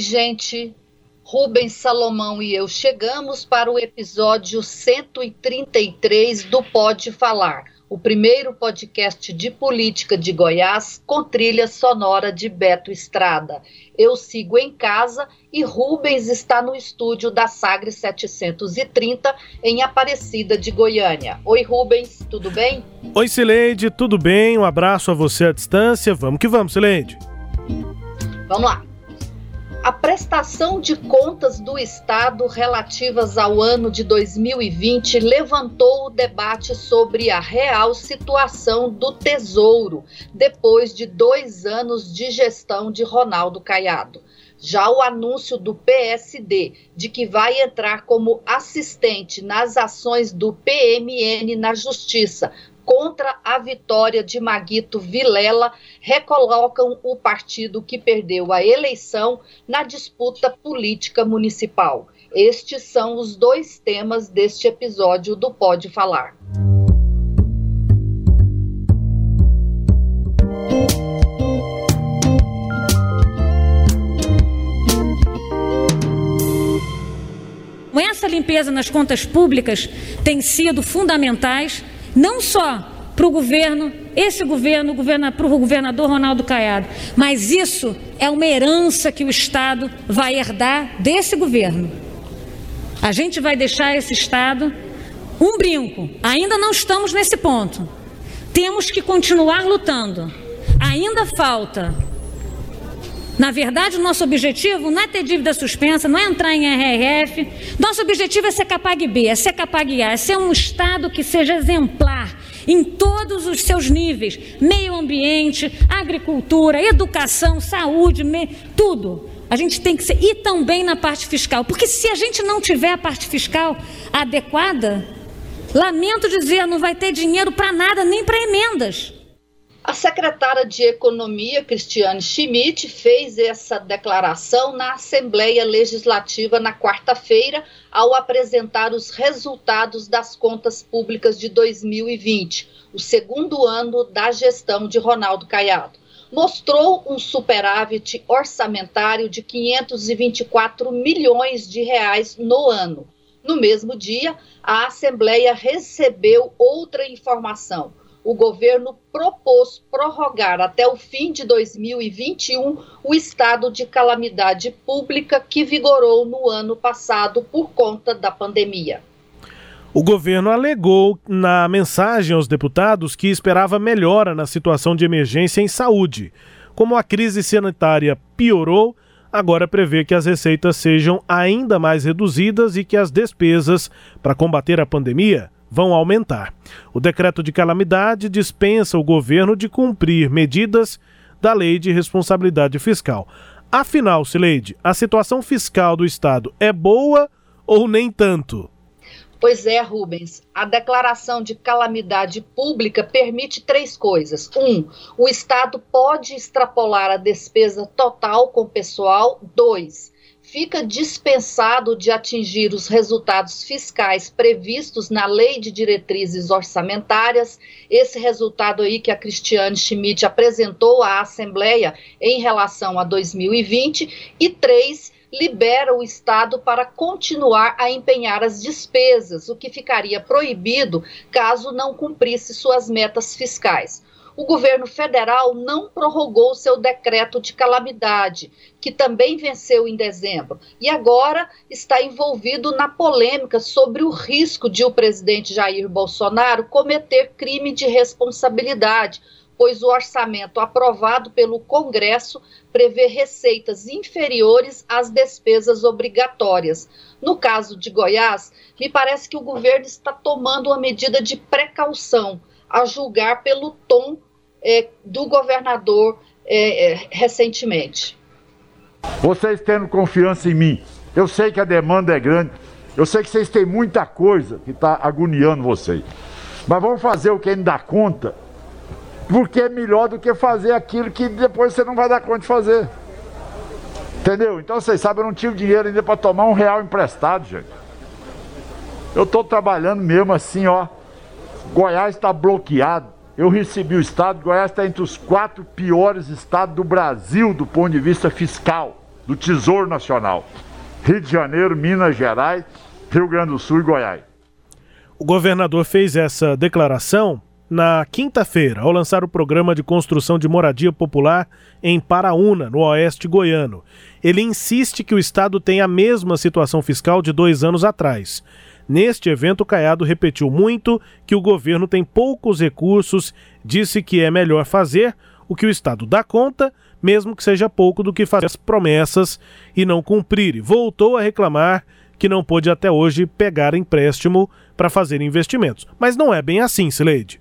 Oi, gente. Rubens Salomão e eu chegamos para o episódio 133 do Pode Falar, o primeiro podcast de política de Goiás com trilha sonora de Beto Estrada. Eu sigo em casa e Rubens está no estúdio da Sagre 730 em Aparecida de Goiânia. Oi, Rubens, tudo bem? Oi, Sileide, tudo bem? Um abraço a você à distância. Vamos que vamos, Sileide. Vamos lá. A prestação de contas do Estado relativas ao ano de 2020 levantou o debate sobre a real situação do Tesouro, depois de dois anos de gestão de Ronaldo Caiado. Já o anúncio do PSD de que vai entrar como assistente nas ações do PMN na Justiça contra a vitória de Maguito Vilela recolocam o partido que perdeu a eleição na disputa política municipal. Estes são os dois temas deste episódio do Pode Falar. Essa limpeza nas contas públicas tem sido fundamentais não só para o governo, esse governo, para o governador Ronaldo Caiado, mas isso é uma herança que o Estado vai herdar desse governo. A gente vai deixar esse Estado um brinco. Ainda não estamos nesse ponto. Temos que continuar lutando. Ainda falta. Na verdade, o nosso objetivo não é ter dívida suspensa, não é entrar em RRF. Nosso objetivo é ser Capag B, é ser Capag A, é ser um Estado que seja exemplar em todos os seus níveis: meio ambiente, agricultura, educação, saúde, me... tudo. A gente tem que ser. E também na parte fiscal. Porque se a gente não tiver a parte fiscal adequada, lamento dizer, não vai ter dinheiro para nada, nem para emendas. A secretária de Economia, Cristiane Schmidt, fez essa declaração na Assembleia Legislativa na quarta-feira, ao apresentar os resultados das contas públicas de 2020, o segundo ano da gestão de Ronaldo Caiado. Mostrou um superávit orçamentário de 524 milhões de reais no ano. No mesmo dia, a Assembleia recebeu outra informação o governo propôs prorrogar até o fim de 2021 o estado de calamidade pública que vigorou no ano passado por conta da pandemia. O governo alegou na mensagem aos deputados que esperava melhora na situação de emergência em saúde. Como a crise sanitária piorou, agora prevê que as receitas sejam ainda mais reduzidas e que as despesas para combater a pandemia vão aumentar. O decreto de calamidade dispensa o governo de cumprir medidas da Lei de Responsabilidade Fiscal. Afinal, Sileide, a situação fiscal do Estado é boa ou nem tanto? Pois é, Rubens. A declaração de calamidade pública permite três coisas. Um, o Estado pode extrapolar a despesa total com pessoal. Dois, fica dispensado de atingir os resultados fiscais previstos na Lei de Diretrizes Orçamentárias, esse resultado aí que a Cristiane Schmidt apresentou à Assembleia em relação a 2020, e três, libera o Estado para continuar a empenhar as despesas, o que ficaria proibido caso não cumprisse suas metas fiscais o governo federal não prorrogou seu decreto de calamidade, que também venceu em dezembro, e agora está envolvido na polêmica sobre o risco de o presidente Jair Bolsonaro cometer crime de responsabilidade, pois o orçamento aprovado pelo Congresso prevê receitas inferiores às despesas obrigatórias. No caso de Goiás, me parece que o governo está tomando uma medida de precaução a julgar pelo tom é, do governador é, é, recentemente. Vocês tendo confiança em mim. Eu sei que a demanda é grande. Eu sei que vocês têm muita coisa que está agoniando vocês. Mas vamos fazer o que ainda dá conta, porque é melhor do que fazer aquilo que depois você não vai dar conta de fazer. Entendeu? Então vocês sabem, eu não tive dinheiro ainda para tomar um real emprestado, gente. Eu estou trabalhando mesmo assim, ó. Goiás está bloqueado. Eu recebi o estado, Goiás está entre os quatro piores estados do Brasil do ponto de vista fiscal, do Tesouro Nacional. Rio de Janeiro, Minas Gerais, Rio Grande do Sul e Goiás. O governador fez essa declaração na quinta-feira, ao lançar o programa de construção de moradia popular em Paraúna, no oeste goiano. Ele insiste que o Estado tem a mesma situação fiscal de dois anos atrás. Neste evento, Caiado repetiu muito que o governo tem poucos recursos, disse que é melhor fazer o que o Estado dá conta, mesmo que seja pouco do que fazer as promessas e não cumprir. E voltou a reclamar que não pôde até hoje pegar empréstimo para fazer investimentos. Mas não é bem assim, Sileide.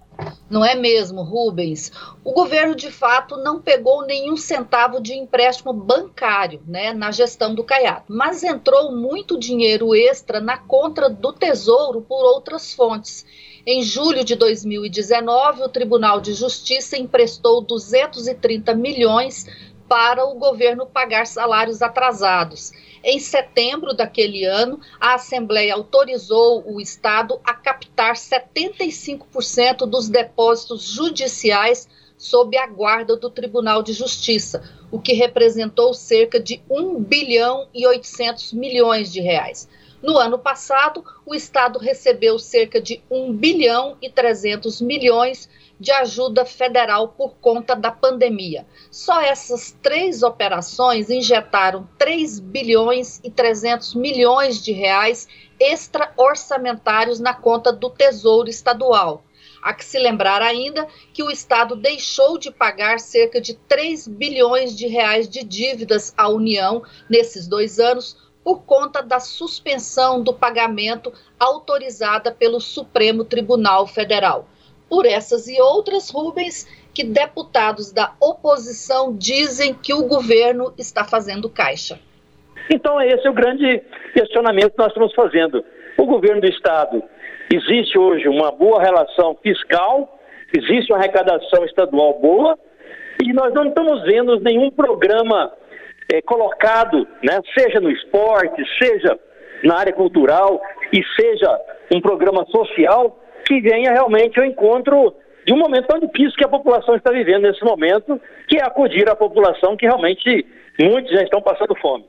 Não é mesmo, Rubens? O governo, de fato, não pegou nenhum centavo de empréstimo bancário né, na gestão do Caiado, mas entrou muito dinheiro extra na conta do Tesouro por outras fontes. Em julho de 2019, o Tribunal de Justiça emprestou 230 milhões para o governo pagar salários atrasados. Em setembro daquele ano, a Assembleia autorizou o Estado a captar 75% dos depósitos judiciais sob a guarda do Tribunal de Justiça, o que representou cerca de 1 bilhão e 800 milhões de reais. No ano passado, o Estado recebeu cerca de 1 bilhão e 300 milhões de ajuda federal por conta da pandemia. Só essas três operações injetaram 3 bilhões e 300 milhões de reais extra-orçamentários na conta do Tesouro Estadual. Há que se lembrar ainda que o Estado deixou de pagar cerca de 3 bilhões de reais de dívidas à União nesses dois anos por conta da suspensão do pagamento autorizada pelo Supremo Tribunal Federal. Por essas e outras, Rubens, que deputados da oposição dizem que o governo está fazendo caixa. Então, esse é o grande questionamento que nós estamos fazendo. O governo do Estado, existe hoje uma boa relação fiscal, existe uma arrecadação estadual boa, e nós não estamos vendo nenhum programa é, colocado, né, seja no esporte, seja na área cultural e seja um programa social que venha realmente ao encontro de um momento tão difícil que a população está vivendo nesse momento, que é acudir a população que realmente muitos já estão passando fome.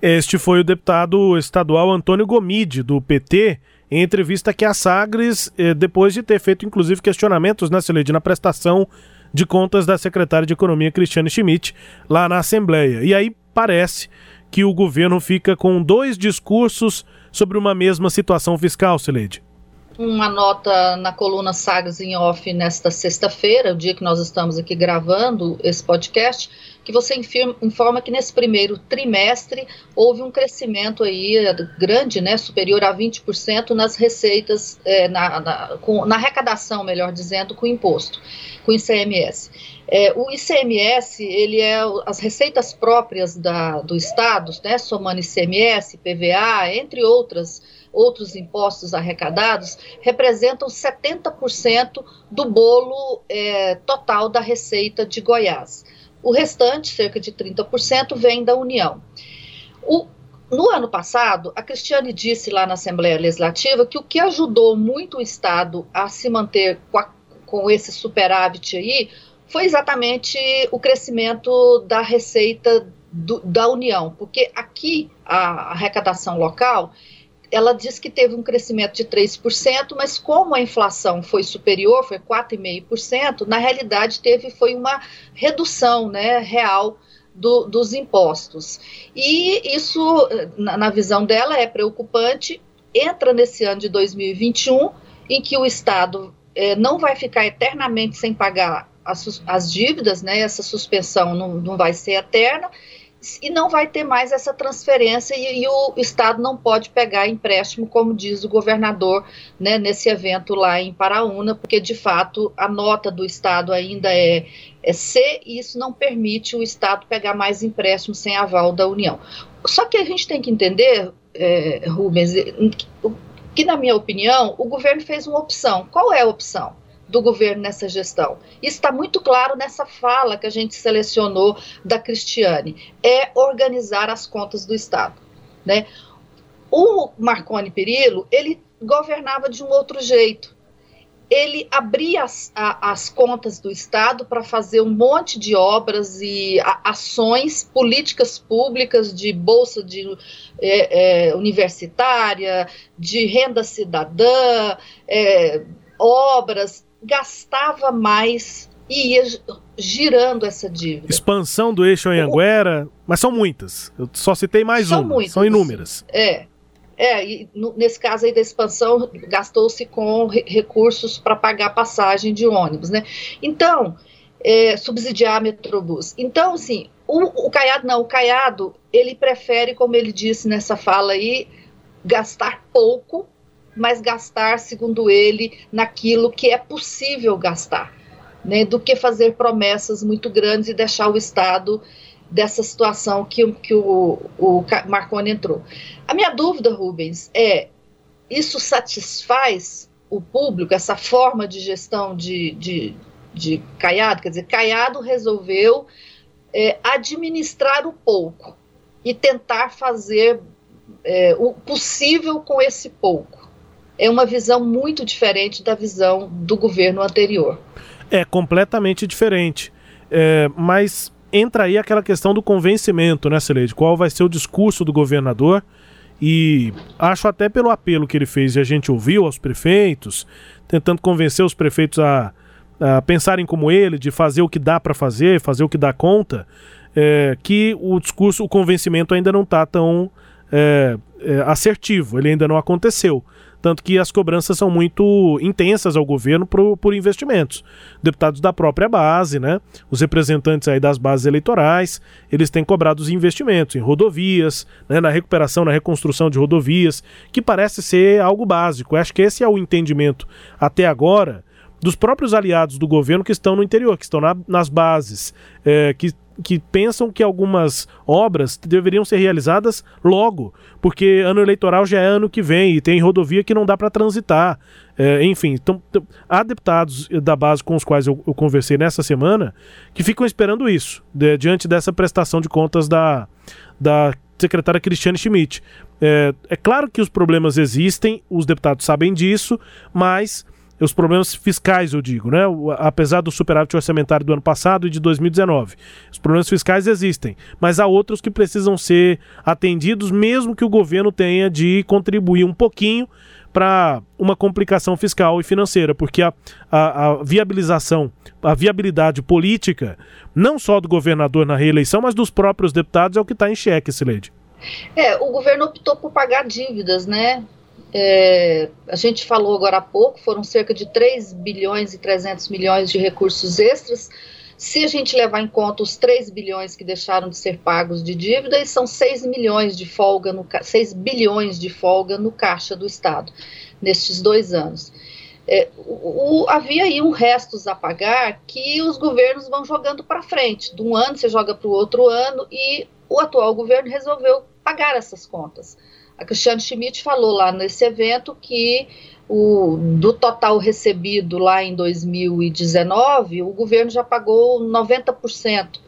Este foi o deputado estadual Antônio Gomide, do PT, em entrevista aqui à Sagres, eh, depois de ter feito inclusive questionamentos, né, Celede, na prestação de contas da secretária de Economia, Cristiane Schmidt, lá na Assembleia. E aí parece que o governo fica com dois discursos sobre uma mesma situação fiscal, Celede uma nota na coluna Sagres em Off nesta sexta-feira, o dia que nós estamos aqui gravando esse podcast, que você informa que nesse primeiro trimestre houve um crescimento aí é, grande, né, superior a 20% nas receitas, é, na, na, com, na arrecadação, melhor dizendo, com imposto, com ICMS. É, o ICMS, ele é as receitas próprias da, do Estado, né, somando ICMS, PVA, entre outras outros impostos arrecadados, representam 70% do bolo é, total da receita de Goiás. O restante, cerca de 30%, vem da União. O, no ano passado, a Cristiane disse lá na Assembleia Legislativa que o que ajudou muito o Estado a se manter com, a, com esse superávit aí foi exatamente o crescimento da receita do, da União, porque aqui a arrecadação local ela diz que teve um crescimento de 3%, mas como a inflação foi superior, foi 4,5%, na realidade teve foi uma redução né, real do, dos impostos. E isso, na, na visão dela, é preocupante. Entra nesse ano de 2021, em que o Estado eh, não vai ficar eternamente sem pagar as, as dívidas, né? Essa suspensão não, não vai ser eterna e não vai ter mais essa transferência e, e, o Estado não pode pegar empréstimo, como diz o governador né, nesse evento lá em Paraúna, porque de fato a nota do Estado ainda é, é, se isso não permite o Estado pegar mais empréstimos sem aval da União. Só que a gente tem que entender, é, Rubens, que, na minha opinião, o governo fez uma opção. Qual é a opção? Do governo nessa gestão. Isso está muito claro nessa fala que a gente selecionou da Cristiane, é organizar as contas do Estado. Né? O Marconi Perillo, ele governava de um outro jeito. Ele abria as, a, as contas do Estado para fazer um monte de obras e a, ações, políticas públicas de bolsa de é, é, universitária, de renda cidadã, é, obras, gastava mais e ia girando essa dívida. Expansão do eixo Anhanguera, mas são muitas. Eu só citei mais são uma, muitas, são inúmeras. É. É, e no, nesse caso aí da expansão, gastou-se com re, recursos para pagar passagem de ônibus, né? Então, é, subsidiar a Metrobus. Então, assim, o, o Caiado não, o Caiado, ele prefere, como ele disse nessa fala aí, gastar pouco mas gastar, segundo ele, naquilo que é possível gastar, né, do que fazer promessas muito grandes e deixar o Estado dessa situação que, que o, o Marconi entrou. A minha dúvida, Rubens, é: isso satisfaz o público, essa forma de gestão de, de, de Caiado? Quer dizer, Caiado resolveu é, administrar o pouco e tentar fazer é, o possível com esse pouco é uma visão muito diferente da visão do governo anterior. É completamente diferente. É, mas entra aí aquela questão do convencimento, né, Celede? Qual vai ser o discurso do governador? E acho até pelo apelo que ele fez e a gente ouviu aos prefeitos, tentando convencer os prefeitos a, a pensarem como ele, de fazer o que dá para fazer, fazer o que dá conta, é, que o discurso, o convencimento ainda não está tão é, é, assertivo, ele ainda não aconteceu. Tanto que as cobranças são muito intensas ao governo por, por investimentos. Deputados da própria base, né? Os representantes aí das bases eleitorais, eles têm cobrado os investimentos em rodovias, né? na recuperação, na reconstrução de rodovias, que parece ser algo básico. Eu acho que esse é o entendimento até agora dos próprios aliados do governo que estão no interior, que estão na, nas bases, é, que que pensam que algumas obras deveriam ser realizadas logo, porque ano eleitoral já é ano que vem e tem rodovia que não dá para transitar. É, enfim, então, há deputados da base com os quais eu, eu conversei nessa semana que ficam esperando isso, de, diante dessa prestação de contas da, da secretária Cristiane Schmidt. É, é claro que os problemas existem, os deputados sabem disso, mas os problemas fiscais, eu digo, né? Apesar do superávit orçamentário do ano passado e de 2019. Os problemas fiscais existem, mas há outros que precisam ser atendidos, mesmo que o governo tenha de contribuir um pouquinho para uma complicação fiscal e financeira, porque a, a, a, viabilização, a viabilidade política, não só do governador na reeleição, mas dos próprios deputados, é o que está em xeque, Sileide. É, o governo optou por pagar dívidas, né? É, a gente falou agora há pouco, foram cerca de 3 bilhões e 300 milhões de recursos extras. Se a gente levar em conta os 3 bilhões que deixaram de ser pagos de dívidas, são 6 milhões de folga no 6 bilhões de folga no caixa do Estado nestes dois anos. É, o, o, havia aí um restos a pagar que os governos vão jogando para frente. De um ano você joga para o outro ano e o atual governo resolveu pagar essas contas. A Cristiane Schmidt falou lá nesse evento que o, do total recebido lá em 2019, o governo já pagou 90%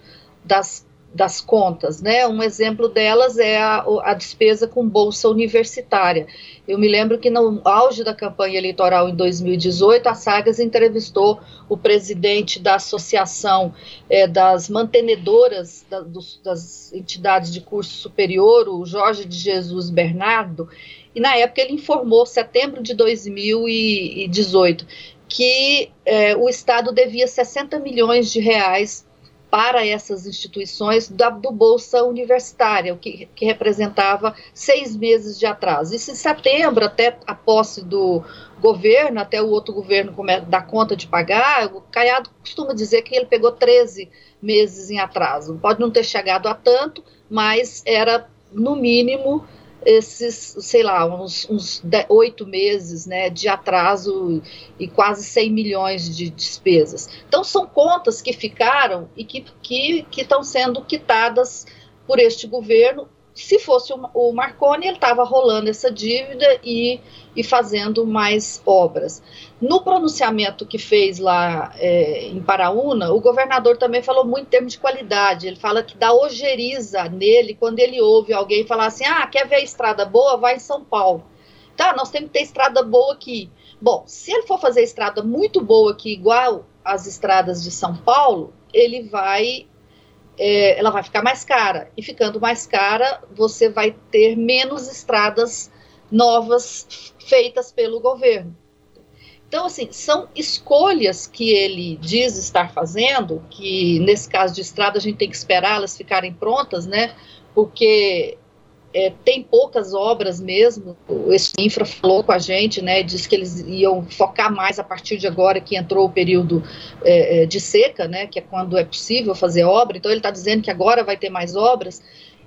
das das contas, né? Um exemplo delas é a, a, despesa com bolsa universitária. Eu me lembro que no auge da campanha eleitoral em 2018, a Sagas entrevistou o presidente da Associação é, das Mantenedoras da, dos, das Entidades de Curso Superior, o Jorge de Jesus Bernardo, e na época ele informou, setembro de 2018, que é, o Estado devia 60 milhões de reais para essas instituições da, do Bolsa Universitária, o que, que representava seis meses de atraso. Isso em setembro, até a posse do governo, até o outro governo dar conta de pagar, o Caiado costuma dizer que ele pegou 13 meses em atraso. Pode não ter chegado a tanto, mas era, no mínimo, esses, sei lá, uns, oito meses né, de atraso e quase 100 milhões de despesas. Então, são contas que ficaram e que, que, que estão sendo quitadas por este governo se fosse o, Marconi, ele estava rolando essa dívida e, e fazendo mais obras. No pronunciamento que fez lá é, em Paraúna, o governador também falou muito em termos de qualidade. Ele fala que dá ojeriza nele quando ele ouve alguém falar assim: ah, quer ver a estrada boa? Vai em São Paulo. Tá, nós temos que ter estrada boa aqui. Bom, se ele for fazer estrada muito boa aqui, igual as estradas de São Paulo, ele vai é, ela vai ficar mais cara. E ficando mais cara, você vai ter menos estradas novas feitas pelo governo. Então, assim, são escolhas que ele diz estar fazendo, que nesse caso de estrada a gente tem que esperar elas ficarem prontas, né? Porque é, tem poucas obras mesmo. Esse infra falou com a gente, né? Disse que eles iam focar mais a partir de agora que entrou o período é, é de seca, né? Que é quando é possível fazer obra. Então ele está dizendo que agora vai ter mais obras,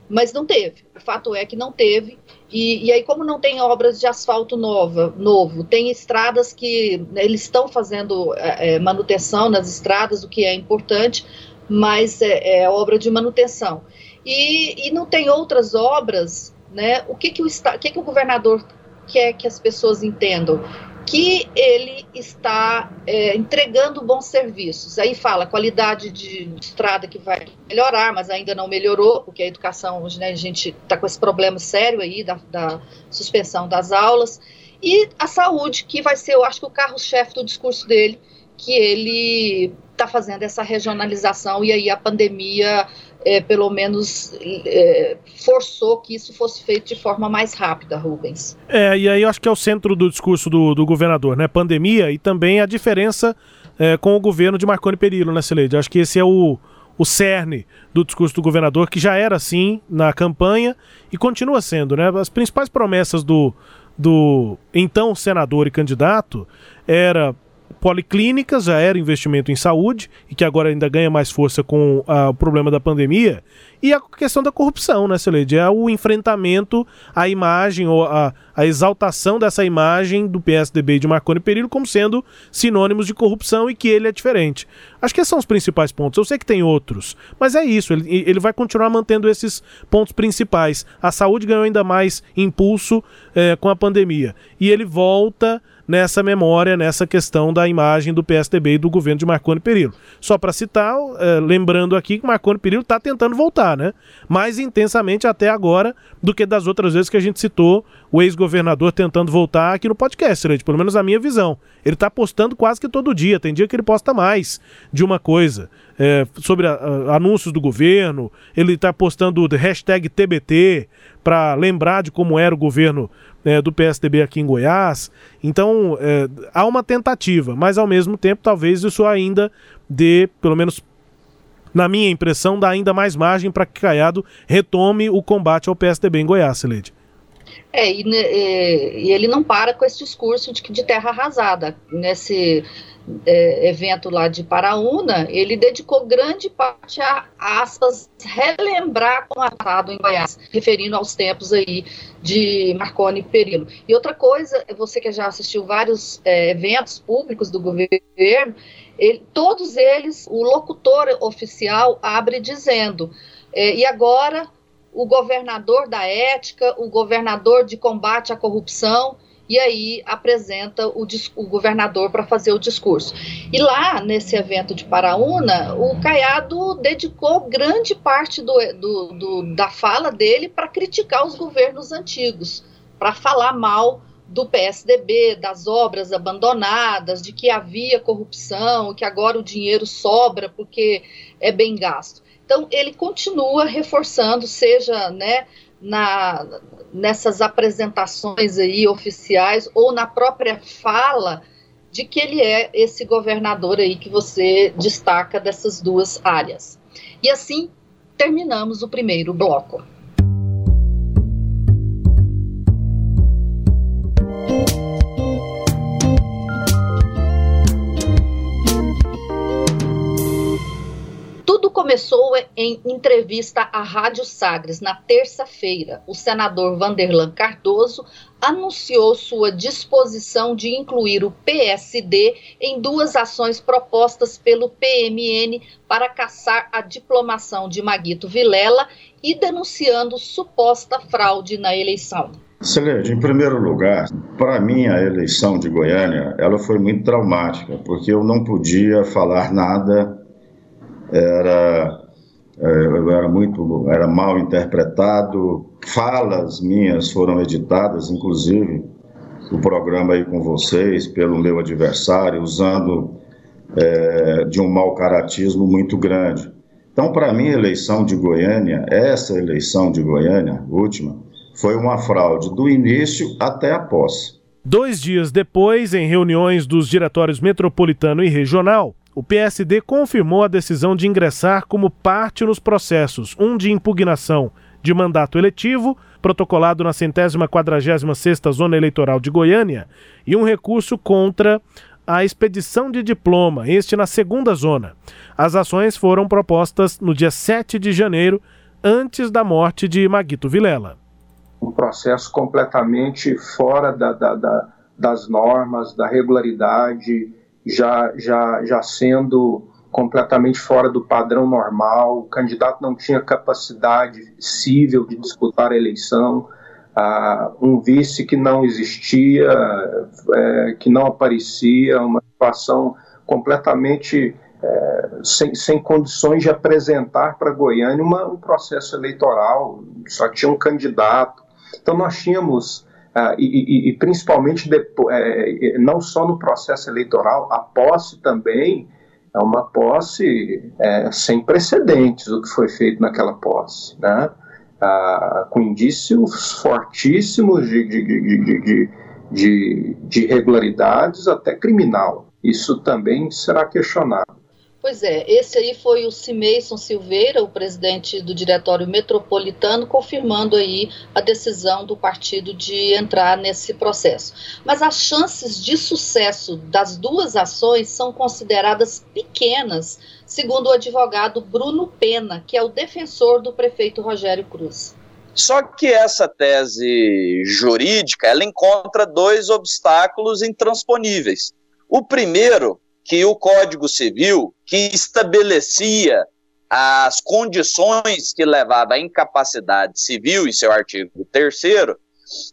mas não teve. O fato é que não teve. E, e aí, como não tem obras de asfalto nova, novo, tem estradas que né, eles estão fazendo é, é, manutenção nas estradas, o que é importante, mas é, é obra de manutenção e, e não tem outras obras, né? O que que o, o, que que o governador quer que as pessoas entendam? Que ele está é, entregando bons serviços. Aí fala qualidade de estrada que vai melhorar, mas ainda não melhorou, porque a educação, hoje, né, a gente está com esse problema sério aí da, da suspensão das aulas. E a saúde, que vai ser, eu acho que o carro-chefe do discurso dele, que ele está fazendo essa regionalização e aí a pandemia é, pelo menos é, forçou que isso fosse feito de forma mais rápida, Rubens. É, e aí eu acho que é o centro do discurso do, do governador, né? Pandemia e também a diferença é, com o governo de Marconi Perillo, né, Celede? Acho que esse é o, o cerne do discurso do governador, que já era assim na campanha e continua sendo, né? As principais promessas do, do então senador e candidato era policlínicas, já era investimento em saúde, e que agora ainda ganha mais força com ah, o problema da pandemia, e a questão da corrupção, né, Celede? É o enfrentamento à imagem, ou a, a exaltação dessa imagem do PSDB e de Marconi Perillo como sendo sinônimos de corrupção e que ele é diferente. Acho que esses são os principais pontos. Eu sei que tem outros, mas é isso, ele, ele vai continuar mantendo esses pontos principais. A saúde ganhou ainda mais impulso eh, com a pandemia, e ele volta nessa memória, nessa questão da imagem do PSDB e do governo de Marconi Perillo. Só para citar, é, lembrando aqui que Marconi Perillo está tentando voltar, né? Mais intensamente até agora do que das outras vezes que a gente citou o ex-governador tentando voltar aqui no podcast, né? pelo menos a minha visão. Ele está postando quase que todo dia, tem dia que ele posta mais de uma coisa. É, sobre a, a, anúncios do governo, ele está postando hashtag TBT para lembrar de como era o governo é, do PSDB aqui em Goiás. Então, é, há uma tentativa, mas ao mesmo tempo, talvez isso ainda dê, pelo menos na minha impressão, dá ainda mais margem para que Caiado retome o combate ao PSDB em Goiás, Celede. É, e, e, ele não para com esse discurso de, de terra arrasada. Nesse é, evento lá de Paraúna, ele dedicou grande parte a, aspas, relembrar com o passado em Goiás, referindo aos tempos aí de Marconi Perillo. E outra coisa, você que já assistiu vários é, eventos públicos do governo, ele, todos eles, o locutor oficial abre dizendo, é, e agora o governador da ética, o governador de combate à corrupção, e aí apresenta o, o governador para fazer o discurso. E lá, nesse evento de Paraúna, o Caiado dedicou grande parte do, do, do da fala dele para criticar os governos antigos, para falar mal do PSDB, das obras abandonadas, de que havia corrupção, que agora o dinheiro sobra porque é bem gasto. Então, ele continua reforçando, seja né, na, nessas apresentações aí oficiais ou na própria fala de que ele é esse governador aí que você destaca dessas duas áreas. E assim terminamos o primeiro bloco. Começou em entrevista à Rádio Sagres na terça-feira. O senador Vanderlan Cardoso anunciou sua disposição de incluir o PSD em duas ações propostas pelo PMN para caçar a diplomação de Maguito Vilela e denunciando suposta fraude na eleição. Celeste, em primeiro lugar, para mim a eleição de Goiânia, ela foi muito traumática, porque eu não podia falar nada, era eu era muito, era mal interpretado, falas minhas foram editadas, inclusive o programa aí com vocês, pelo meu adversário, usando é, de um mau caratismo muito grande. Então, para mim, a eleição de Goiânia, essa eleição de Goiânia, última, foi uma fraude do início até a posse. Dois dias depois, em reuniões dos diretórios metropolitano e regional, o PSD confirmou a decisão de ingressar como parte nos processos, um de impugnação de mandato eletivo, protocolado na centésima quadragésima sexta Zona Eleitoral de Goiânia, e um recurso contra a expedição de diploma, este na segunda zona. As ações foram propostas no dia 7 de janeiro, antes da morte de Maguito Vilela um processo completamente fora da, da, da, das normas, da regularidade, já, já, já sendo completamente fora do padrão normal, o candidato não tinha capacidade civil de disputar a eleição, uh, um vice que não existia, é, que não aparecia, uma situação completamente é, sem, sem condições de apresentar para Goiânia uma, um processo eleitoral, só tinha um candidato, então nós tínhamos Uh, e, e, e, principalmente depois, é, não só no processo eleitoral, a posse também é uma posse é, sem precedentes o que foi feito naquela posse, né? Uh, com indícios fortíssimos de, de, de, de, de irregularidades até criminal. Isso também será questionado. Pois é, esse aí foi o Cimeison Silveira, o presidente do Diretório Metropolitano, confirmando aí a decisão do partido de entrar nesse processo. Mas as chances de sucesso das duas ações são consideradas pequenas, segundo o advogado Bruno Pena, que é o defensor do prefeito Rogério Cruz. Só que essa tese jurídica, ela encontra dois obstáculos intransponíveis. O primeiro que o Código Civil, que estabelecia as condições que levavam à incapacidade civil, em seu artigo 3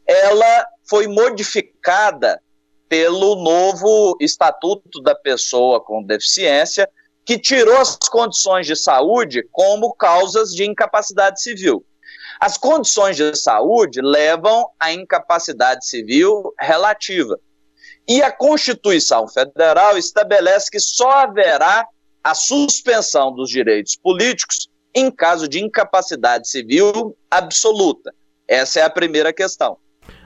ela foi modificada pelo novo Estatuto da Pessoa com Deficiência, que tirou as condições de saúde como causas de incapacidade civil. As condições de saúde levam à incapacidade civil relativa. E a Constituição Federal estabelece que só haverá a suspensão dos direitos políticos em caso de incapacidade civil absoluta. Essa é a primeira questão.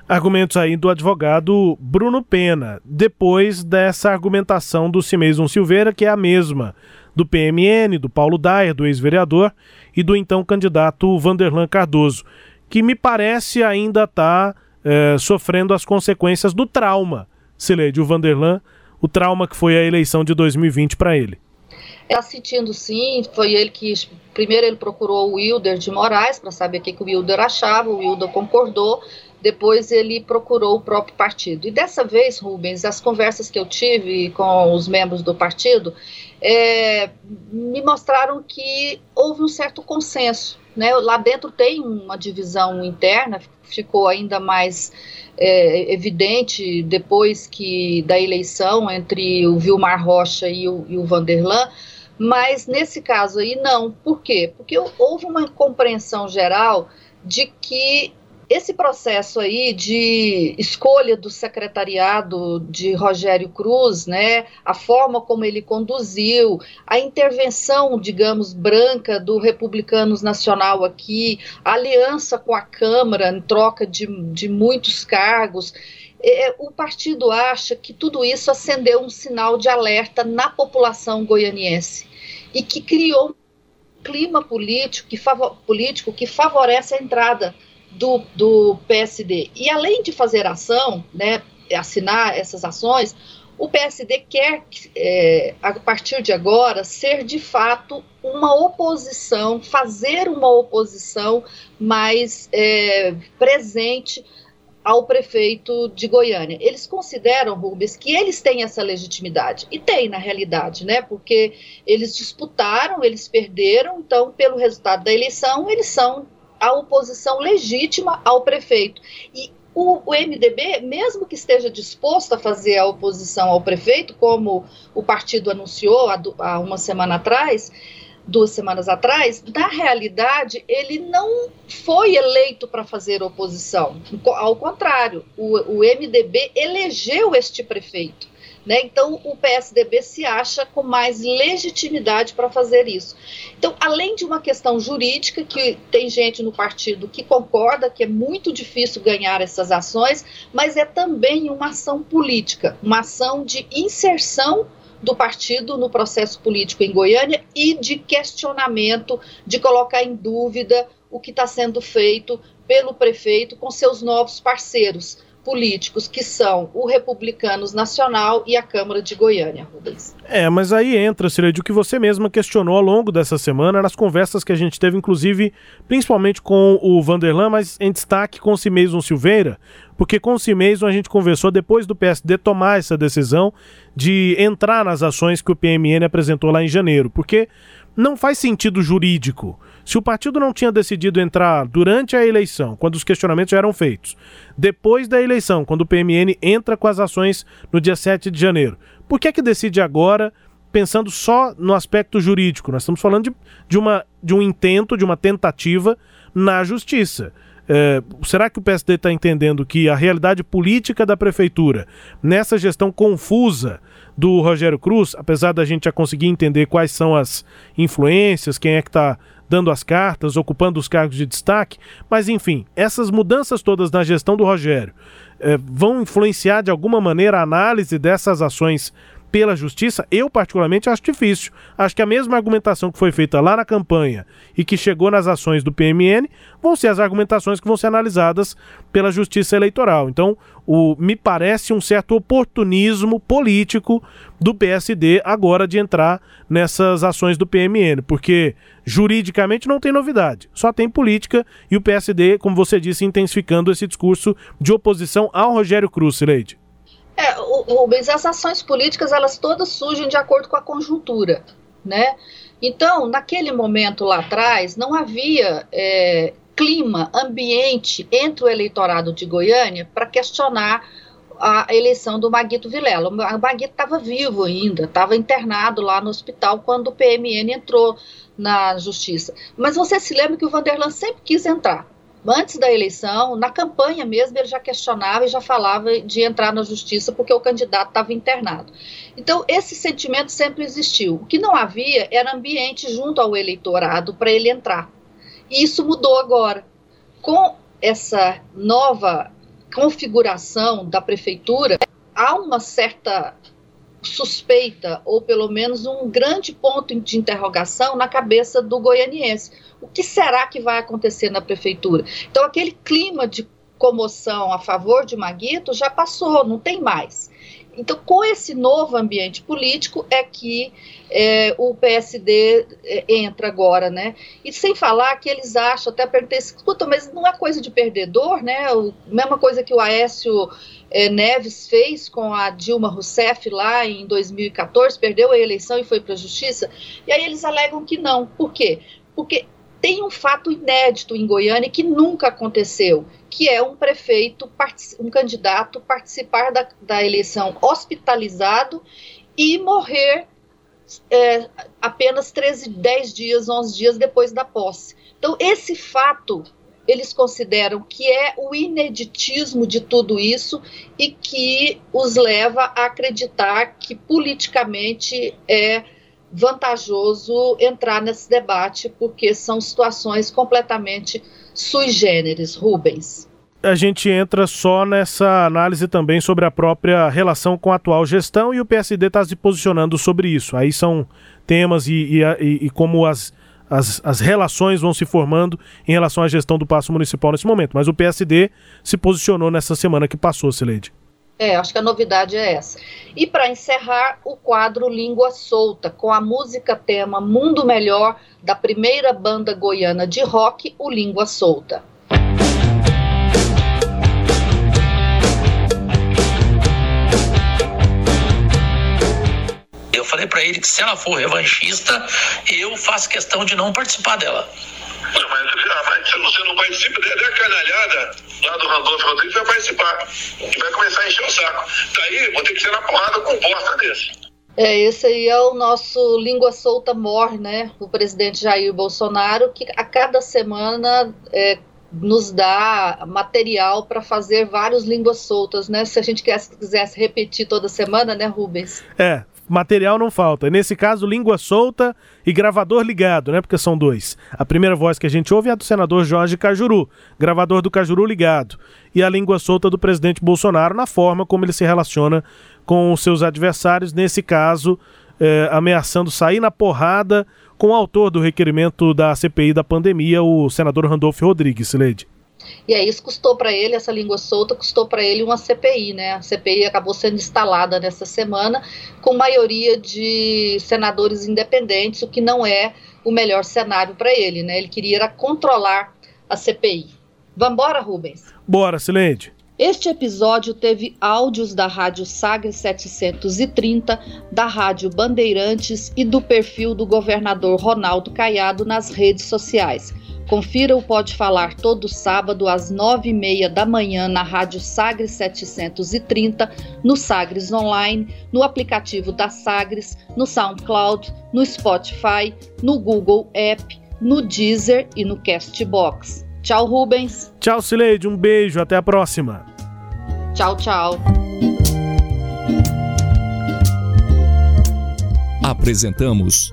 Argumentos aí do advogado Bruno Pena, depois dessa argumentação do Cimeison Silveira, que é a mesma do PMN, do Paulo Dayer, do ex-vereador, e do então candidato Vanderlan Cardoso, que me parece ainda está é, sofrendo as consequências do trauma Sileide, o Vanderlan, o trauma que foi a eleição de 2020 para ele. Está sentindo sim, foi ele que primeiro ele procurou o Wilder de Moraes para saber o que, que o Wilder achava, o Wilder concordou, depois ele procurou o próprio partido. E dessa vez, Rubens, as conversas que eu tive com os membros do partido é, me mostraram que houve um certo consenso. Né? Lá dentro tem uma divisão interna, ficou ainda mais é, evidente depois que da eleição entre o Vilmar Rocha e o, e o Vanderlan, mas nesse caso aí não. Por quê? Porque houve uma compreensão geral de que esse processo aí de escolha do secretariado de Rogério Cruz, né, a forma como ele conduziu, a intervenção, digamos, branca do Republicanos Nacional aqui, a aliança com a Câmara em troca de, de muitos cargos, é, o partido acha que tudo isso acendeu um sinal de alerta na população goianiense e que criou um clima político que, político que favorece a entrada do, do PSD. E além de fazer ação, né, assinar essas ações, O PSD quer, é, a partir de agora, ser de fato uma oposição, fazer uma oposição mais é, presente ao prefeito de Goiânia. Eles consideram, Rubens, que eles têm essa legitimidade. E tem, na realidade, né? Porque eles disputaram, eles perderam, então, pelo resultado da eleição, eles são a oposição legítima ao prefeito. E o, o, MDB, mesmo que esteja disposto a fazer a oposição ao prefeito, como o partido anunciou há, há uma semana atrás, duas semanas atrás, na realidade, ele não foi eleito para fazer oposição. Ao contrário, o, o MDB elegeu este prefeito. Né? Então, o PSDB se acha com mais legitimidade para fazer isso. Então, além de uma questão jurídica, que tem gente no partido que concorda que é muito difícil ganhar essas ações, mas é também uma ação política, uma ação de inserção do partido no processo político em Goiânia e de questionamento, de colocar em dúvida o que está sendo feito pelo prefeito com seus novos parceiros políticos, que são o Republicanos Nacional e a Câmara de Goiânia, Rubens. É, mas aí entra, Cileide, o que você mesma questionou ao longo dessa semana, nas conversas que a gente teve, inclusive, principalmente com o Vanderlan, mas em destaque com o Cimeison Silveira, porque com o Cimeison a gente conversou depois do PSD tomar essa decisão de entrar nas ações que o PMN apresentou lá em janeiro, porque não faz sentido jurídico se o partido não tinha decidido entrar durante a eleição, quando os questionamentos já eram feitos, depois da eleição, quando o PMN entra com as ações no dia 7 de janeiro, por que é que decide agora, pensando só no aspecto jurídico? Nós estamos falando de, de, uma, de um intento, de uma tentativa na justiça. É, será que o PSD está entendendo que a realidade política da prefeitura, nessa gestão confusa do Rogério Cruz, apesar da gente já conseguir entender quais são as influências, quem é que está dando as cartas, ocupando os cargos de destaque, mas enfim, essas mudanças todas na gestão do Rogério eh, vão influenciar de alguma maneira a análise dessas ações pela justiça, eu particularmente acho difícil. Acho que a mesma argumentação que foi feita lá na campanha e que chegou nas ações do PMN vão ser as argumentações que vão ser analisadas pela justiça eleitoral. Então, o, me parece um certo oportunismo político do PSD agora de entrar nessas ações do PMN, porque juridicamente não tem novidade, só tem política e o PSD, como você disse, intensificando esse discurso de oposição ao Rogério Cruz, Leide. É, Rubens, as ações políticas, elas todas surgem de acordo com a conjuntura, né? Então, naquele momento lá atrás, não havia é, clima, ambiente entre o eleitorado de Goiânia para questionar a eleição do Maguito Vilela. O Maguito estava vivo ainda, estava internado lá no hospital quando o PMN entrou na justiça. Mas você se lembra que o Vanderlan sempre quis entrar antes da eleição, na campanha mesmo, ele já questionava e já falava de entrar na justiça porque o candidato estava internado. Então, esse sentimento sempre existiu. O que não havia era ambiente junto ao eleitorado para ele entrar. E isso mudou agora. Com essa nova configuração da prefeitura, há uma certa suspeita, ou pelo menos um grande ponto de interrogação na cabeça do goianiense. O que será que vai acontecer na prefeitura? Então, aquele clima de comoção a favor de Maguito já passou, não tem mais. Então, com esse novo ambiente político é que é, o PSD é, entra agora, né? E sem falar que eles acham, até perguntei, escuta, mas não é coisa de perdedor, né? O, mesma coisa que o Aécio é, Neves fez com a Dilma Rousseff lá em 2014, perdeu a eleição e foi para a justiça. E aí eles alegam que não. Por quê? Porque tem um fato inédito em Goiânia que nunca aconteceu, que é um prefeito, um candidato participar da, da eleição hospitalizado e morrer é, apenas 13, 10 dias, 11 dias depois da posse. Então, esse fato eles consideram que é o ineditismo de tudo isso e que os leva a acreditar que politicamente é vantajoso entrar nesse debate, porque são situações completamente sui generis, Rubens. A gente entra só nessa análise também sobre a própria relação com a atual gestão e o PSD está se posicionando sobre isso. Aí são temas e, e, e, como as, as, as relações vão se formando em relação à gestão do Paço Municipal nesse momento. Mas o PSD se posicionou nessa semana que passou, Sileide. É, acho que a novidade é essa. E para encerrar, o quadro Língua Solta, com a música tema Mundo Melhor da primeira banda goiana de rock, o Língua Solta. Falei para ele que se ela for revanchista, eu faço questão de não participar dela. Não, mas, mas se você não participa, der a canalhada lá do Randolfo Rodrigues vai participar. E vai começar a encher o saco. Daí vou ter que ser na porrada com bosta desse. É, esse aí é o nosso língua solta morre, né? O presidente Jair Bolsonaro, que a cada semana é, nos dá material para fazer vários línguas soltas, né? Se a gente quisesse, quisesse repetir toda semana, né, Rubens? É, material não falta. Nesse caso, língua solta e gravador ligado, né? Porque são dois. A primeira voz que a gente ouve é a do senador Jorge Cajuru, gravador do Cajuru ligado. E a língua solta do presidente Bolsonaro na forma como ele se relaciona com os seus adversários, nesse caso, eh, ameaçando sair na porrada com o autor do requerimento da CPI da pandemia, o senador Randolfo Rodrigues, Leide. E aí isso custou para ele, essa língua solta, custou para ele uma CPI, né? A CPI acabou sendo instalada nessa semana com maioria de senadores independentes, o que não é o melhor cenário para ele, né? Ele queria controlar a CPI. Vambora, Rubens? Bora, Silente. Este episódio teve áudios da Rádio Sagre 730, da Rádio Bandeirantes e do perfil do governador Ronaldo Caiado nas redes sociais. Confira o Pode Falar todo sábado às nove e meia da manhã na Rádio Sagres 730, no Sagres Online, no aplicativo da Sagres, no SoundCloud, no Spotify, no Google App, no Deezer e no Castbox. Tchau, Rubens. Tchau, Cileide. Um beijo. Até a próxima. Tchau, tchau. Apresentamos